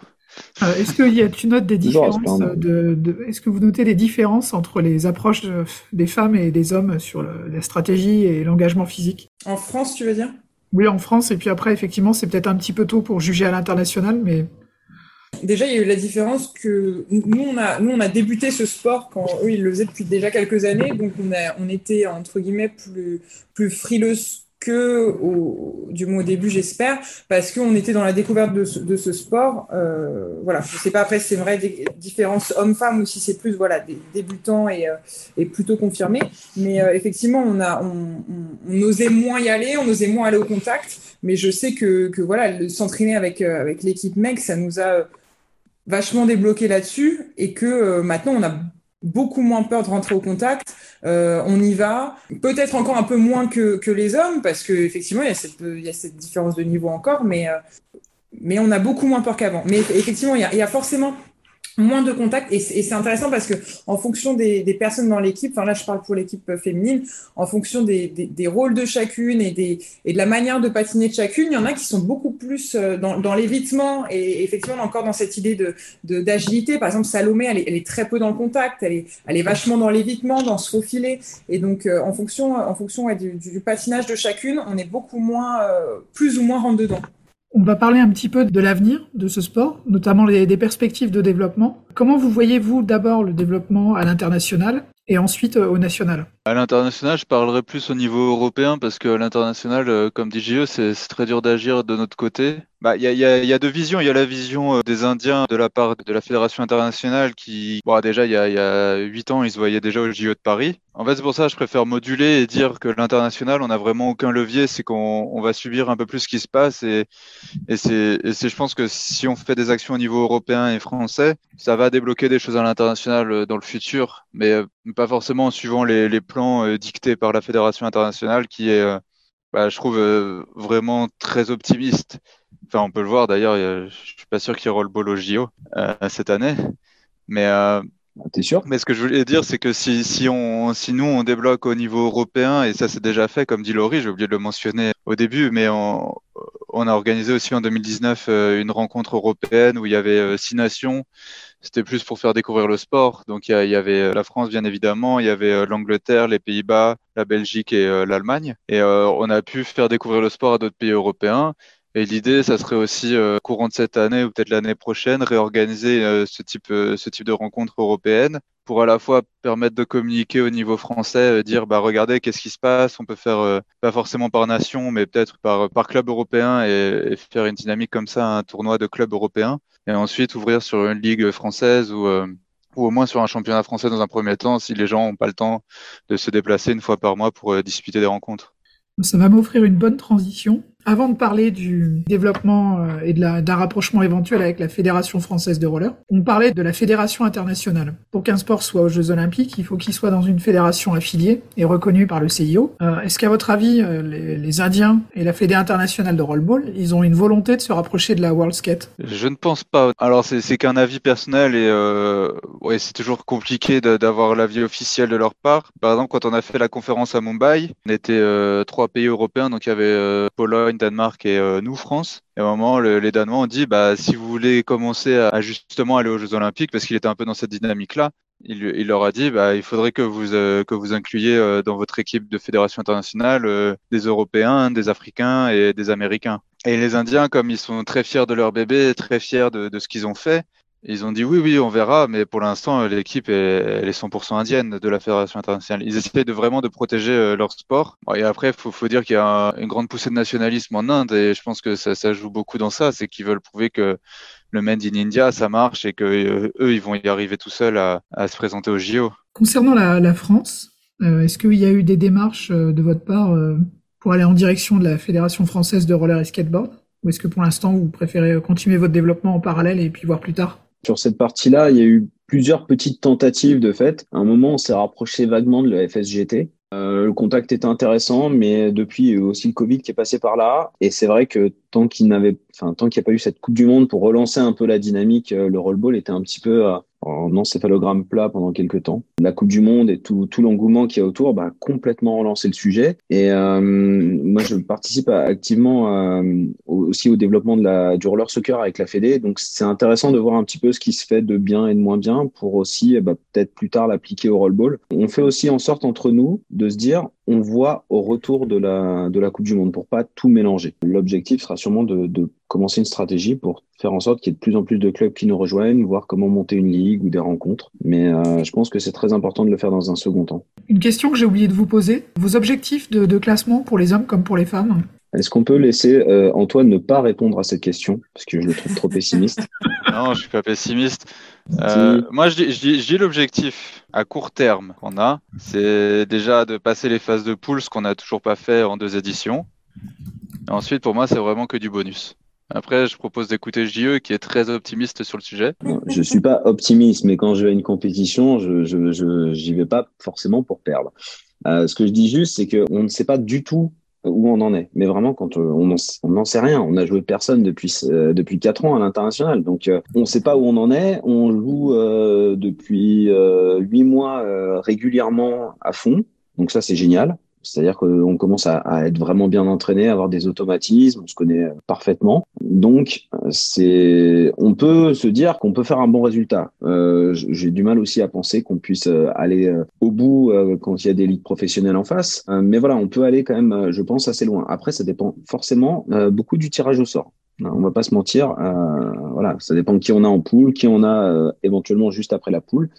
Euh, est-ce que y a, tu notes des différences de, de Est-ce que vous notez des différences entre les approches des femmes et des hommes sur la stratégie et l'engagement physique? En France, tu veux dire? Oui, en France. Et puis après, effectivement, c'est peut-être un petit peu tôt pour juger à l'international, mais Déjà, il y a eu la différence que nous, on a, nous, on a débuté ce sport quand eux, ils le faisaient depuis déjà quelques années. Donc, on, a, on était, entre guillemets, plus, plus frileux au, du moins au début, j'espère, parce qu'on était dans la découverte de ce, sport. Euh, voilà, je sais pas après si c'est une vraie différence homme-femme ou si c'est plus voilà des débutants et, euh, et plutôt confirmés. Mais euh, effectivement, on a on, osait moins y aller, on osait moins aller au contact. Mais je sais que, que voilà, s'entraîner avec avec l'équipe mec, ça nous a vachement débloqué là-dessus et que maintenant on a beaucoup moins peur de rentrer au contact. Euh, on y va, peut-être encore un peu moins que, que les hommes parce que effectivement il y a cette, il y a cette différence de niveau encore, mais euh, mais on a beaucoup moins peur qu'avant. Mais effectivement il y a, il y a forcément moins de contacts et c'est intéressant parce que en fonction des, personnes dans l'équipe, enfin là je parle pour l'équipe féminine, en fonction des, des, rôles de chacune et, des, et de la manière de patiner de chacune, il y en a qui sont beaucoup plus euh, dans, dans l'évitement et effectivement encore dans cette idée de d'agilité. Par exemple Salomé, elle est, très peu dans le contact, elle est, elle est vachement dans l'évitement, dans se faufiler et donc euh, en fonction en fonction du, patinage de chacune, on est beaucoup moins euh, plus ou moins rentre dedans. On va parler un petit peu de l'avenir de ce sport, notamment des perspectives de développement. Comment vous voyez-vous d'abord le développement à l'international et ensuite euh, au national? À l'international, je parlerai plus au niveau européen parce que l'international, euh, comme dit JE, c'est très dur d'agir de notre côté. Bah, il y, a, y, a, y a deux visions. Il y a la vision euh, des Indiens de la part de la Fédération internationale qui, bon, déjà, il y a huit ans, ils se voyaient déjà au JO de Paris. En fait, c'est pour ça que je préfère moduler et dire que l'international, on n'a vraiment aucun levier. C'est qu'on on va subir un peu plus ce qui se passe. Et, et c'est, je pense que si on fait des actions au niveau européen et français, ça va débloquer des choses à l'international dans le futur. Mais pas forcément en suivant les, les plans euh, dictés par la Fédération internationale, qui est, euh, bah, je trouve, euh, vraiment très optimiste. Enfin, on peut le voir d'ailleurs, je suis pas sûr qu'il y aura le bolo JO cette année. Mais T'es sûr? Mais ce que je voulais dire, c'est que si, si, on, si nous, on débloque au niveau européen, et ça c'est déjà fait, comme dit Laurie, j'ai oublié de le mentionner au début, mais on, on a organisé aussi en 2019 une rencontre européenne où il y avait six nations c'était plus pour faire découvrir le sport. Donc il y, avait euh, la France bien évidemment, il y avait euh, l'Angleterre, les Pays-Bas, la Belgique et euh, l'Allemagne. Et on a pu faire découvrir le sport à d'autres pays européens. Et l'idée, ça serait aussi courant de cette année ou peut-être l'année prochaine, réorganiser ce type ce type de rencontre européenne pour à la fois permettre de communiquer au niveau français, dire bah regardez qu'est-ce qui se passe, on peut faire pas forcément par nation, mais peut-être par par club européen et, et, faire une dynamique comme ça, un tournoi de clubs européens et ensuite ouvrir sur une ligue française ou, euh, ou au moins sur un championnat français dans un premier temps si les gens n'ont pas le temps de se déplacer une fois par mois pour euh, disputer des rencontres. Ça va m'offrir une bonne transition avant de parler du développement euh, et d'un rapprochement éventuel avec la Fédération française de roller, on parlait de la Fédération internationale. Pour qu'un sport soit aux Jeux olympiques, il faut qu'il soit dans une fédération affiliée et reconnue par le CIO. Euh, est-ce qu'à votre avis, euh, les, Indiens et la Fédération internationale de rollball, ils ont une volonté de se rapprocher de la World Skate? Je ne pense pas. Alors c'est qu'un avis personnel et c'est toujours compliqué d'avoir l'avis officiel de leur part. Par exemple, quand on a fait la conférence à Mumbai, on était trois pays européens, donc il y avait Pologne, Danemark et euh, nous, France. Et à un moment, les Danois ont dit, bah, si vous voulez commencer à, justement aller aux Jeux Olympiques, parce qu'il était un peu dans cette dynamique-là, il, il, leur a dit, bah, il faudrait que vous euh, que vous incluiez euh, dans votre équipe de fédération internationale des Européens, des Africains et des Américains. Et les Indiens, comme ils sont très fiers de leur bébé, très fiers de ce qu'ils ont fait, ils ont dit oui, oui, on verra, mais pour l'instant, l'équipe est, elle est 100% indienne de la Fédération internationale. Ils essaient de vraiment de protéger euh, leur sport. Et après, il faut, dire qu'il y a une grande poussée de nationalisme en Inde, et je pense que ça, joue beaucoup dans ça, c'est qu'ils veulent prouver que le Made in India, ça marche, et que euh, eux, ils vont y arriver tout seuls à, se présenter au JO. Concernant la, la France, euh, est-ce qu'il y a eu des démarches de votre part pour aller en direction de la Fédération française de roller et skateboard? Ou est-ce que pour l'instant, vous préférez continuer votre développement en parallèle et puis voir plus tard? Sur cette partie-là, il y a eu plusieurs petites tentatives de fait. À un moment, on s'est rapproché vaguement de la FSGT. Euh, le contact était intéressant, mais depuis, il y a eu aussi le Covid qui est passé par là. Et c'est vrai que tant qu'ils n'avaient, enfin, tant qu'il n'y a pas eu cette Coupe du Monde pour relancer un peu la dynamique, le rollball était un petit peu en encéphalogramme plat pendant quelques temps. La Coupe du Monde et tout, l'engouement qui y a autour bah, complètement relancé le sujet. Et euh, moi, je participe activement euh, aussi au développement de la, du roller soccer avec la Fédé. Donc, c'est intéressant de voir un petit peu ce qui se fait de bien et de moins bien pour aussi bah, peut-être plus tard l'appliquer au rollball. On fait aussi en sorte entre nous de se dire on voit au retour de la, de la Coupe du Monde pour pas tout mélanger. L'objectif sera sûrement de, de commencer une stratégie pour faire en sorte qu'il y ait de plus en plus de clubs qui nous rejoignent, voir comment monter une ligue ou des rencontres. Mais euh, je pense que c'est très important de le faire dans un second temps. Une question que j'ai oublié de vous poser, vos objectifs de, de classement pour les hommes comme pour les femmes? Est-ce qu'on peut laisser euh, Antoine ne pas répondre à cette question? Parce que je le trouve trop pessimiste Non, je suis pas pessimiste. Euh, moi, je dis, je dis, l'objectif à court terme qu'on a, c'est déjà de passer les phases de poule, ce qu'on n'a toujours pas fait en deux éditions. ensuite, pour moi, c'est vraiment que du bonus. Après, je propose d'écouter JE qui est très optimiste sur le sujet. Je suis pas optimiste, mais quand je vais à une compétition, je j'y vais pas forcément pour perdre. Euh, ce que je dis juste, c'est qu'on ne sait pas du tout où on en est. Mais vraiment, quand euh, on n'en sait rien, on a joué personne depuis euh, depuis quatre ans à l'international, donc euh, on ne sait pas où on en est. On joue depuis huit mois régulièrement à fond, donc ça c'est génial. C'est-à-dire qu'on commence à, à, être vraiment bien entraîné, à avoir des automatismes, on se connaît parfaitement. Donc, c'est, on peut se dire qu'on peut faire un bon résultat. Euh, J'ai du mal aussi à penser qu'on puisse euh, aller euh, au bout euh, quand il y a des ligues professionnelles en face. mais voilà, on peut aller quand même, je pense, assez loin. Après, ça dépend forcément beaucoup du tirage au sort. On va pas se mentir. voilà, ça dépend de qui on a en poule, qui on a éventuellement juste après la poule.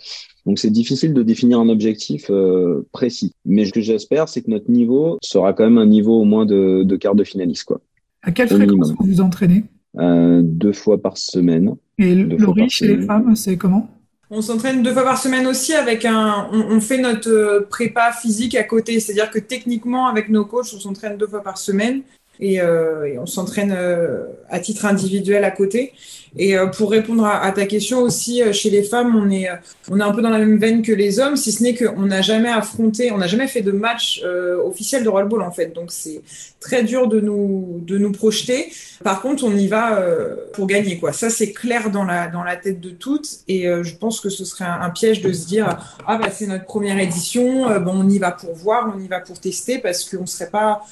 Donc c'est difficile de définir un objectif euh, précis. Mais ce que j'espère, c'est que notre niveau sera quand même un niveau au moins de, de quart de finaliste. Quoi. À quelle fréquence vous vous entraînez? Euh, Deux fois par semaine. Et le chez les femmes, c'est comment? On s'entraîne deux fois par semaine aussi avec un. On, on, fait notre euh, prépa physique à côté. C'est-à-dire que techniquement, avec nos coachs, on s'entraîne deux fois par semaine et, euh, et on s'entraîne euh, à titre individuel à côté. Et euh, pour répondre à, ta question aussi, chez les femmes, on est, on est un peu dans la même veine que les hommes, si ce n'est qu'on n'a jamais affronté, on n'a jamais fait de match officiel de rollball en fait. Donc c'est très dur de nous, de nous projeter. Par contre, on y va pour gagner quoi. Ça c'est clair dans la, dans la tête de toutes. Et je pense que ce serait un, piège de se dire ah bah c'est notre première édition, bon on y va pour voir, on y va pour tester parce qu'on serait pas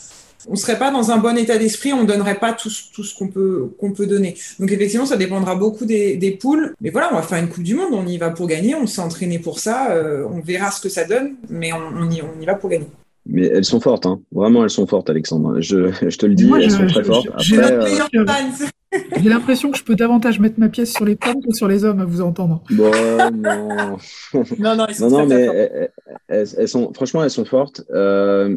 on serait pas dans un bon état d'esprit, on donnerait pas tout, tout ce qu'on peut qu'on peut donner. Donc effectivement, ça dépendra beaucoup des, des poules. Mais voilà, on va faire une Coupe du Monde, on y va pour gagner, on s'est entraîné pour ça, euh, on verra ce que ça donne, mais on, on, y, on y va pour gagner. Mais elles sont fortes, hein. vraiment elles sont fortes, Alexandre. Je, je te le dis, elles je, sont très fortes. J'ai l'impression que je peux davantage mettre ma pièce sur les femmes que sur les hommes à vous entendre. Bon, non. non, non, non, non mais elles, sont, franchement, elles sont fortes. Euh,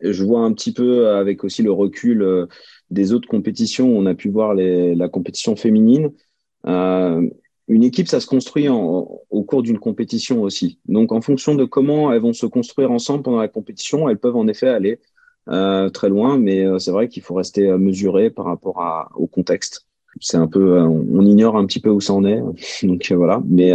je vois un petit peu avec aussi le recul euh, des autres compétitions. On a pu voir les, la compétition féminine. Euh, une équipe, ça se construit en, au cours d'une compétition aussi. Donc, en fonction de comment elles vont se construire ensemble pendant la compétition, elles peuvent en effet aller euh, très loin, mais euh, c'est vrai qu'il faut rester mesuré par rapport à, au contexte. C'est un peu, on, on, ignore un petit peu où ça en est, donc voilà. Mais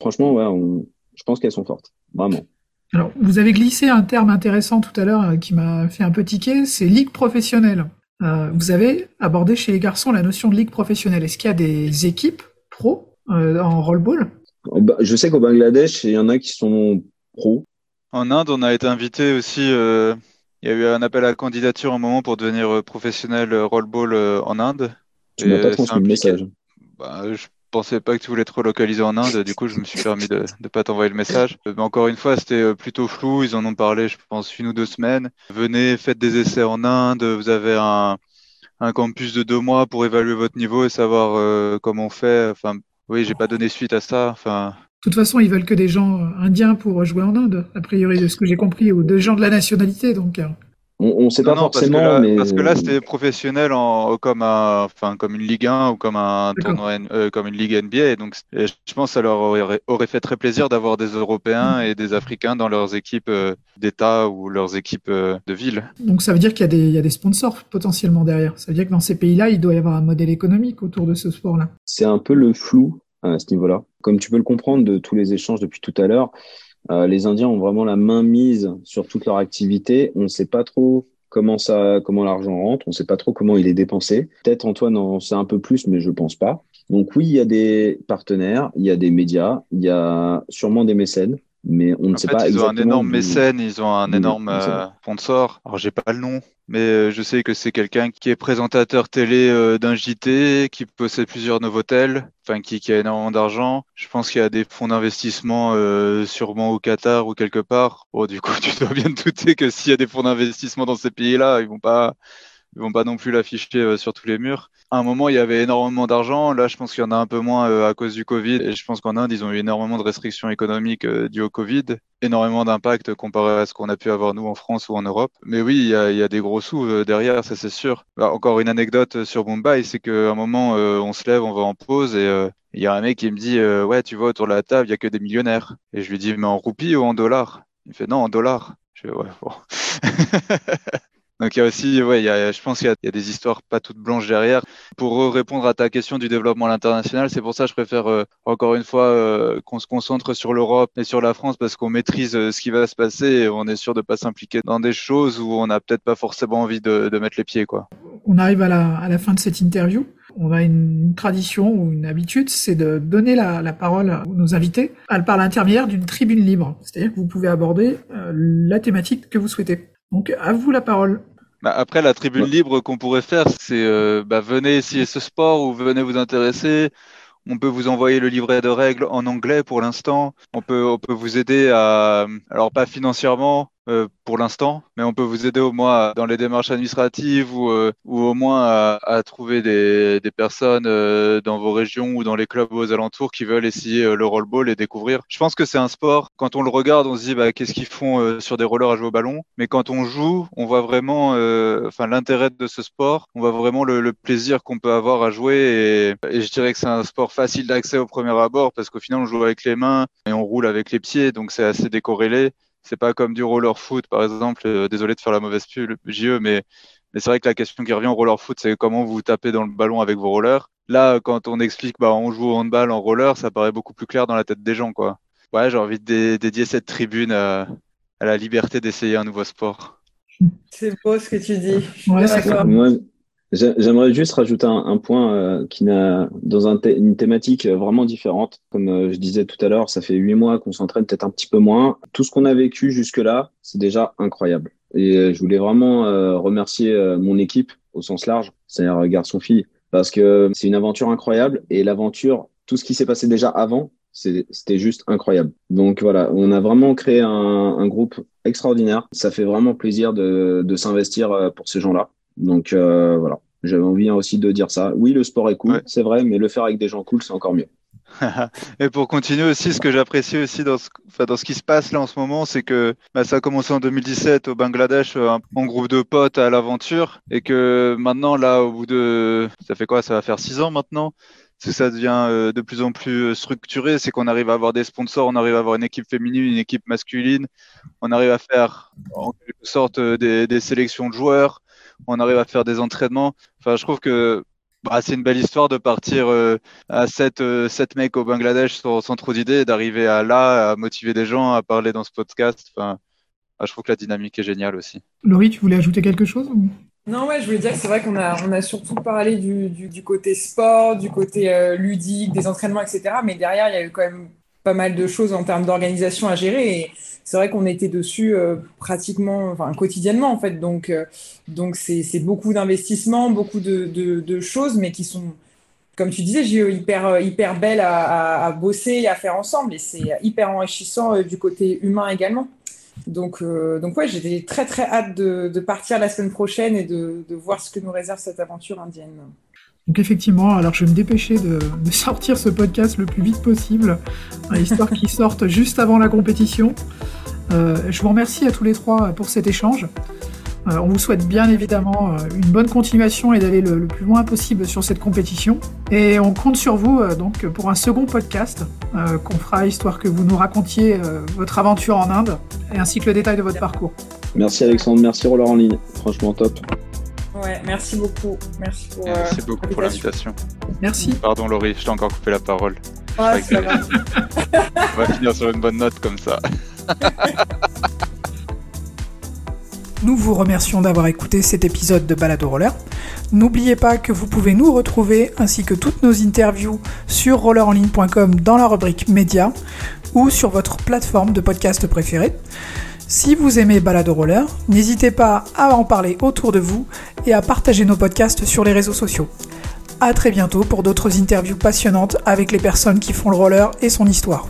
franchement, ouais, on, je pense qu'elles sont fortes, vraiment. Alors, vous avez glissé un terme intéressant tout à l'heure euh, qui m'a fait un peu tiquer, c'est ligue professionnelle. Euh, vous avez abordé chez les garçons la notion de ligue professionnelle. Est-ce qu'il y a des équipes pro euh, en rollball? Je sais qu'au Bangladesh, il y en a qui sont pro. En Inde, on a été invité aussi. Euh, il y a eu un appel à candidature un moment pour devenir professionnel rollball en Inde. Tu m'as pas transmis le message. Bah, je pensais pas que tu voulais te relocaliser en Inde, du coup je me suis permis de ne pas t'envoyer le message. Euh, mais encore une fois, c'était euh, plutôt flou, ils en ont parlé je pense une ou deux semaines. Venez, faites des essais en Inde, vous avez un, campus de deux mois pour évaluer votre niveau et savoir euh, comment on fait. Enfin, oui, j'ai pas donné suite à ça. Enfin. De toute façon, ils veulent que des gens indiens pour jouer en Inde, a priori de ce que j'ai compris, ou des gens de la nationalité, donc. On ne sait pas forcément, parce que là, mais parce que là c'était professionnel en, comme un, enfin comme une Ligue 1 ou comme un tournoi, euh, comme une Ligue NBA. Donc et je pense que ça leur aurait, aurait fait très plaisir d'avoir des Européens et des Africains dans leurs équipes euh, d'État ou leurs équipes euh, de ville. Donc ça veut dire qu'il y a des, il y a des sponsors potentiellement derrière. Ça veut dire que dans ces pays-là, il doit y avoir un modèle économique autour de ce sport-là. C'est un peu le flou à ce niveau-là. Comme tu peux le comprendre de tous les échanges depuis tout à l'heure. Euh, les Indiens ont vraiment la main mise sur toute leur activité. On ne sait pas trop comment ça, comment l'argent rentre. On ne sait pas trop comment il est dépensé. Peut-être Antoine en sait un peu plus, mais je pense pas. Donc oui, il y a des partenaires, il y a des médias, il y a sûrement des mécènes mais on ne sait pas ils exactement. ont un énorme mécène, ils ont un énorme euh, sponsor. Alors j'ai pas le nom, mais euh, je sais que c'est quelqu'un qui est présentateur télé euh, d'un JT, qui possède plusieurs Novotel, enfin qui, qui a énormément d'argent. Je pense qu'il y a des fonds d'investissement euh, sûrement au Qatar ou quelque part. Bon, du coup, tu dois bien te douter que s'il y a des fonds d'investissement dans ces pays-là, ils vont pas ils vont pas non plus l'afficher euh, sur tous les murs. À un moment, il y avait énormément d'argent. Là, je pense qu'il y en a un peu moins euh, à cause du Covid. Et je pense qu'en Inde, ils ont eu énormément de restrictions économiques euh, dues au Covid. Énormément d'impact comparé à ce qu'on a pu avoir nous en France ou en Europe. Mais oui, il y a, des gros sous derrière, ça c'est sûr. Bah, encore une anecdote sur Mumbai, c'est qu'à un moment, on se lève, on va en pause et il y a un mec qui me dit Ouais, tu vois, autour de la table, il y a que des millionnaires. Et je lui dis Mais en roupies ou en dollars? Il me fait Non, en dollars. Je fais Ouais, bon. Donc il y a aussi, ouais, il y a, je pense qu'il y, a- des histoires pas toutes blanches derrière. Pour répondre à ta question du développement à l'international, c'est pour ça que je préfère euh, encore une fois euh, qu'on se concentre sur l'Europe et sur la France parce qu'on maîtrise euh, ce qui va se passer et on est sûr de pas s'impliquer dans des choses où on n'a peut-être pas forcément envie de, mettre les pieds, quoi. On arrive à la, fin de cette interview. On a une, tradition ou une habitude, c'est de donner la, la parole à nos invités par l'intermédiaire d'une tribune libre. C'est-à-dire que vous pouvez aborder la thématique que vous souhaitez. Donc, à vous la parole. Bah, après, la tribune Ouais. libre qu'on pourrait faire, c'est euh, bah, venez essayer ce sport ou venez vous intéresser. On peut vous envoyer le livret de règles en anglais pour l'instant. On peut, on peut vous aider à, alors pas financièrement euh, pour l'instant, mais on peut vous aider au moins dans les démarches administratives ou, euh, ou au moins à, à trouver des, des personnes euh, dans vos régions ou dans les clubs aux alentours qui veulent essayer euh, le rollball et découvrir. Je pense que c'est un sport, quand on le regarde, on se dit bah, qu'est-ce qu'ils font euh, sur des rollers à jouer au ballon, mais quand on joue, on voit vraiment enfin l'intérêt de ce sport, on voit vraiment le, le plaisir qu'on peut avoir à jouer et, et je dirais que c'est un sport facile d'accès au premier abord parce qu'au final on joue avec les mains et on roule avec les pieds, donc c'est assez décorrélé. C'est pas comme du roller foot, par exemple. Euh, désolé de faire la mauvaise pub, JE, mais, mais c'est vrai que la question qui revient au roller foot, c'est comment vous tapez dans le ballon avec vos rollers. Là, quand on explique, bah, on joue au handball en roller, ça paraît beaucoup plus clair dans la tête des gens, quoi. Ouais, j'ai envie de dé- dédier cette tribune à, à la liberté d'essayer un nouveau sport. C'est beau ce que tu dis. Je suis Ouais, j'aimerais juste rajouter un, point euh, qui n'a dans un une thématique euh, vraiment différente. Comme euh, je disais tout à l'heure, ça fait huit mois qu'on s'entraîne peut-être un petit peu moins. Tout ce qu'on a vécu jusque-là, c'est déjà incroyable. Et euh, je voulais vraiment remercier mon équipe au sens large, c'est-à-dire garçon-fille, parce que c'est une aventure incroyable. Et l'aventure, tout ce qui s'est passé déjà avant, c'était juste incroyable. Donc voilà, on a vraiment créé un, un groupe extraordinaire. Ça fait vraiment plaisir de, de s'investir pour ces gens-là. Donc euh, voilà, j'avais envie aussi de dire ça. Oui, le sport est cool, Ouais. c'est vrai, mais le faire avec des gens cool, c'est encore mieux. Et pour continuer aussi, ce que j'apprécie aussi dans ce, enfin, dans ce qui se passe là en ce moment, c'est que bah, ça a commencé en 2017 au Bangladesh euh, en groupe de potes à l'aventure et que maintenant là, au bout de, ça fait quoi? Ça va faire six ans maintenant. C'est que ça devient euh, de plus en plus euh, structuré, c'est qu'on arrive à avoir des sponsors, on arrive à avoir une équipe féminine, une équipe masculine, on arrive à faire en quelque sorte euh, des, des sélections de joueurs, on arrive à faire des entraînements. Enfin, je trouve que bah, c'est une belle histoire de partir euh, à sept, euh, sept mecs au Bangladesh sans, sans trop d'idées, et d'arriver à là, à motiver des gens, à parler dans ce podcast. Enfin, ah, je trouve que la dynamique est géniale aussi. Laurie, tu voulais ajouter quelque chose ou- Non, ouais, je voulais dire que c'est vrai qu'on a, on a surtout parlé du, du, du côté sport, du côté euh, ludique, des entraînements, etc. Mais derrière, il y a eu quand même pas mal de choses en termes d'organisation à gérer. C'est vrai qu'on était dessus euh, pratiquement, enfin, quotidiennement, en fait. Donc, euh, donc c'est, beaucoup d'investissements, beaucoup de, choses, mais qui sont, comme tu disais, hyper, euh, hyper belles à, bosser et à faire ensemble. Et c'est hyper enrichissant du côté humain également. Donc, donc ouais, j'ai très très hâte de, partir la semaine prochaine et de voir ce que nous réserve cette aventure indienne. Donc effectivement, alors je vais me dépêcher de, sortir ce podcast le plus vite possible, euh, histoire qu'il sorte juste avant la compétition. Euh, je vous remercie à tous les trois pour cet échange. Euh, on vous souhaite bien évidemment euh, une bonne continuation et d'aller le, plus loin possible sur cette compétition. Et on compte sur vous donc pour un second podcast qu'on fera histoire que vous nous racontiez votre aventure en Inde ainsi que le détail de votre parcours. Merci Alexandre, merci Roller en ligne, franchement top. Ouais, merci beaucoup. Merci pour. euh, Merci beaucoup pour l'invitation. Merci. Pardon Laurie, je t'ai encore coupé la parole. Ah, va. On va finir sur une bonne note comme ça. Nous vous remercions d'avoir écouté cet épisode de Balado Roller. N'oubliez pas que vous pouvez nous retrouver ainsi que toutes nos interviews sur rollerenligne.com dans la rubrique médias ou sur votre plateforme de podcast préférée. Si vous aimez Balado Roller, n'hésitez pas à en parler autour de vous et à partager nos podcasts sur les réseaux sociaux. À très bientôt pour d'autres interviews passionnantes avec les personnes qui font le roller et son histoire.